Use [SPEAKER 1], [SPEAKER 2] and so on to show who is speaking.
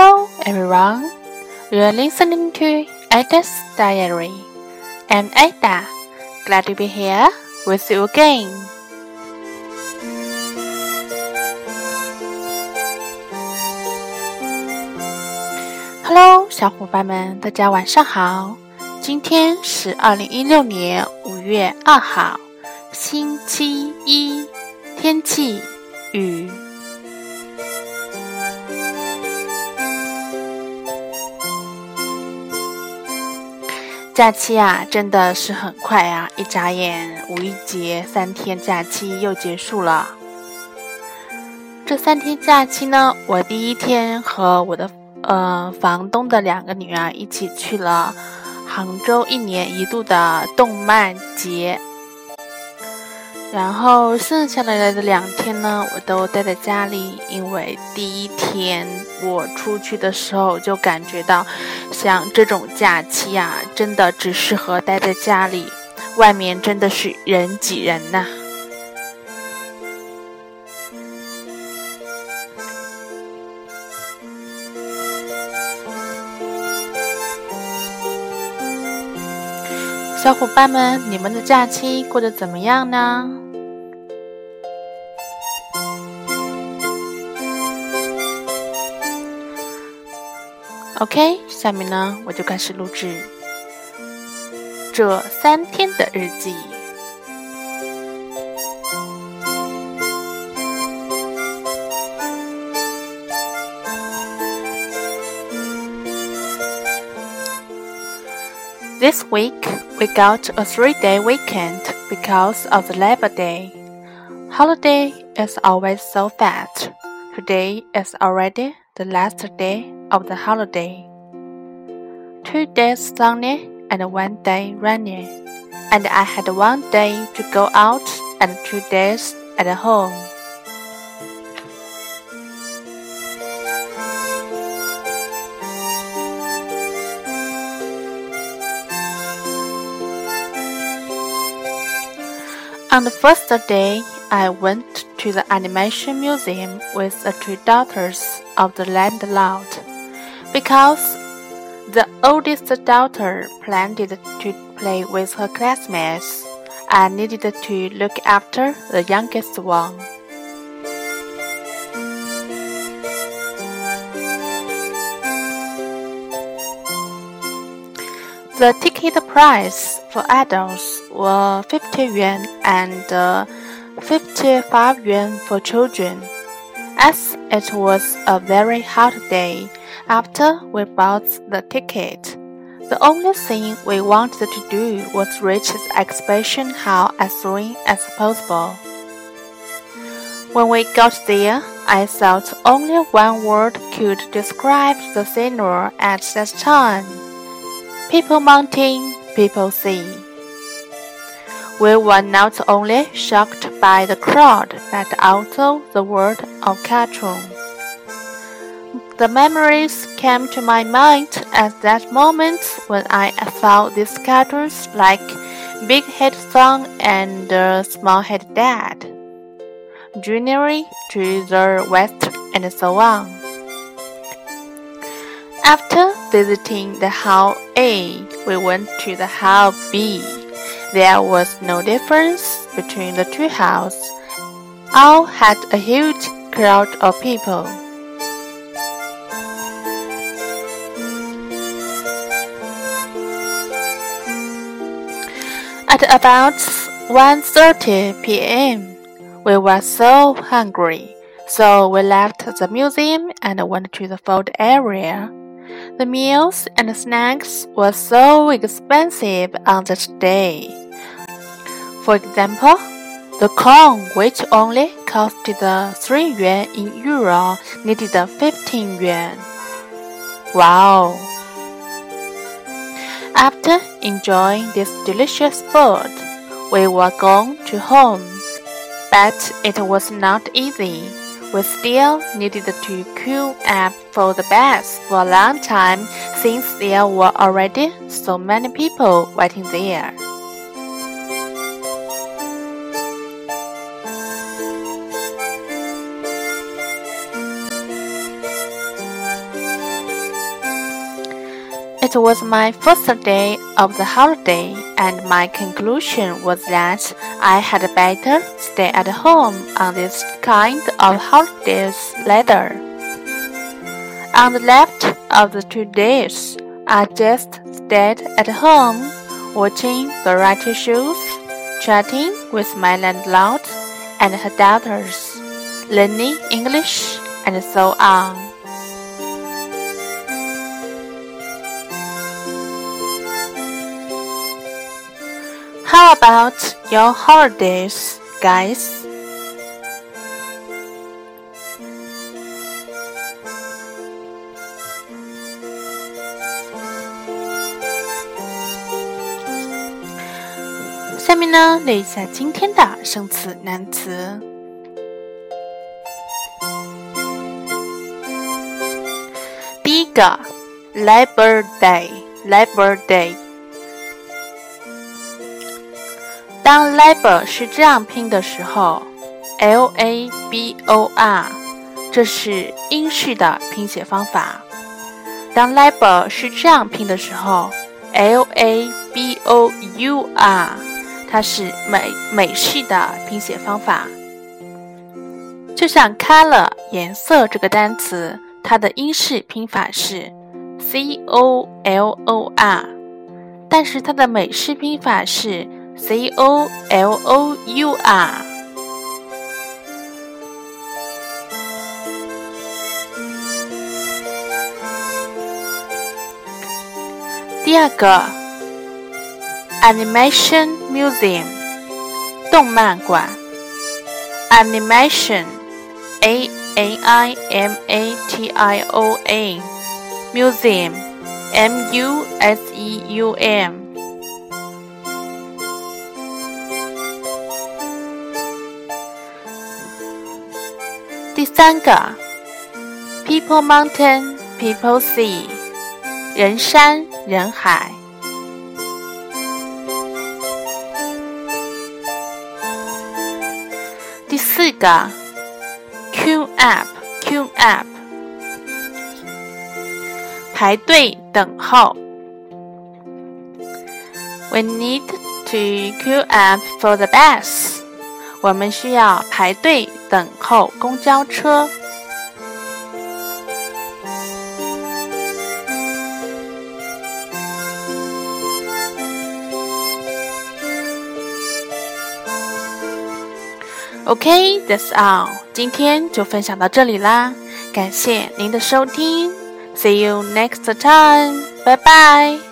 [SPEAKER 1] Hello, everyone. You're listening to Ada's Diary. I'm Ada. Glad to be here with you again. Hello，小伙伴们，大家晚上好。今天是二零一六年五月二号，星期一，天气雨。假期啊，真的是很快啊！一眨眼，五一节三天假期又结束了。这三天假期呢，我第一天和我的呃房东的两个女儿一起去了杭州一年一度的动漫节。然后剩下来的两天呢，我都待在家里，因为第一天我出去的时候就感觉到，像这种假期呀，真的只适合待在家里，外面真的是人挤人呐。小伙伴们，你们的假期过得怎么样呢？OK，下面呢，我就开始录制这三天的日记。This week we got a three-day weekend because of the Labor Day. Holiday is always so fast. Today is already the last day of the holiday. Two days sunny and one day rainy, and I had one day to go out and two days at home. On the first day, I went to the animation museum with the two daughters of the landlord because the oldest daughter planned to play with her classmates and needed to look after the youngest one. The ticket price for adults were 50 yuan and uh, 55 yuan for children. As it was a very hot day, after we bought the ticket, the only thing we wanted to do was reach the exhibition hall as soon as possible. When we got there, I thought only one word could describe the scenery at that time. People mountain, people sea. We were not only shocked by the crowd, but also the world of cartoon. The memories came to my mind at that moment when I saw these cartoons like Big Head Son and uh, Small Head Dad, Journey to the West, and so on. After visiting the Hall A, we went to the Hall B. There was no difference between the two halls. All had a huge crowd of people. At about 1:30 p.m., we were so hungry, so we left the museum and went to the food area. The meals and snacks were so expensive on that day. For example, the corn, which only costed 3 yuan in euro, needed 15 yuan. Wow! After enjoying this delicious food, we were going to home. But it was not easy. We still needed to queue up for the bus for a long time since there were already so many people waiting there. It was my first day of the holiday, and my conclusion was that I had better stay at home on this kind of holidays later. On the left of the two days, I just stayed at home, watching variety shows, chatting with my landlord and her daughters, learning English, and so on. How about your holidays, guys? 下面呢，列一下今天的生词难词。第一个，Labor Day，Labor Day。 当 labor 是这样拼的时候，l a b o r，这是英式的拼写方法。当 labor 是这样拼的时候，l a b o u r，它是美美式的拼写方法。就像 color 颜色这个单词，它的英式拼法是 c o l o r，但是它的美式拼法是。C O L O U R。第二个，Animation Museum，动漫馆。Animation，A N I M A T I O N，Museum，M U S E U M。 三个，People Mountain, People Sea，人山人海。第四个，Queue up, Queue up，排队等候。We need to queue up for the bus。我们需要排队 等候公交车。OK，that's all，今天就分享到这里啦，感谢您的收听，See you next time，拜拜。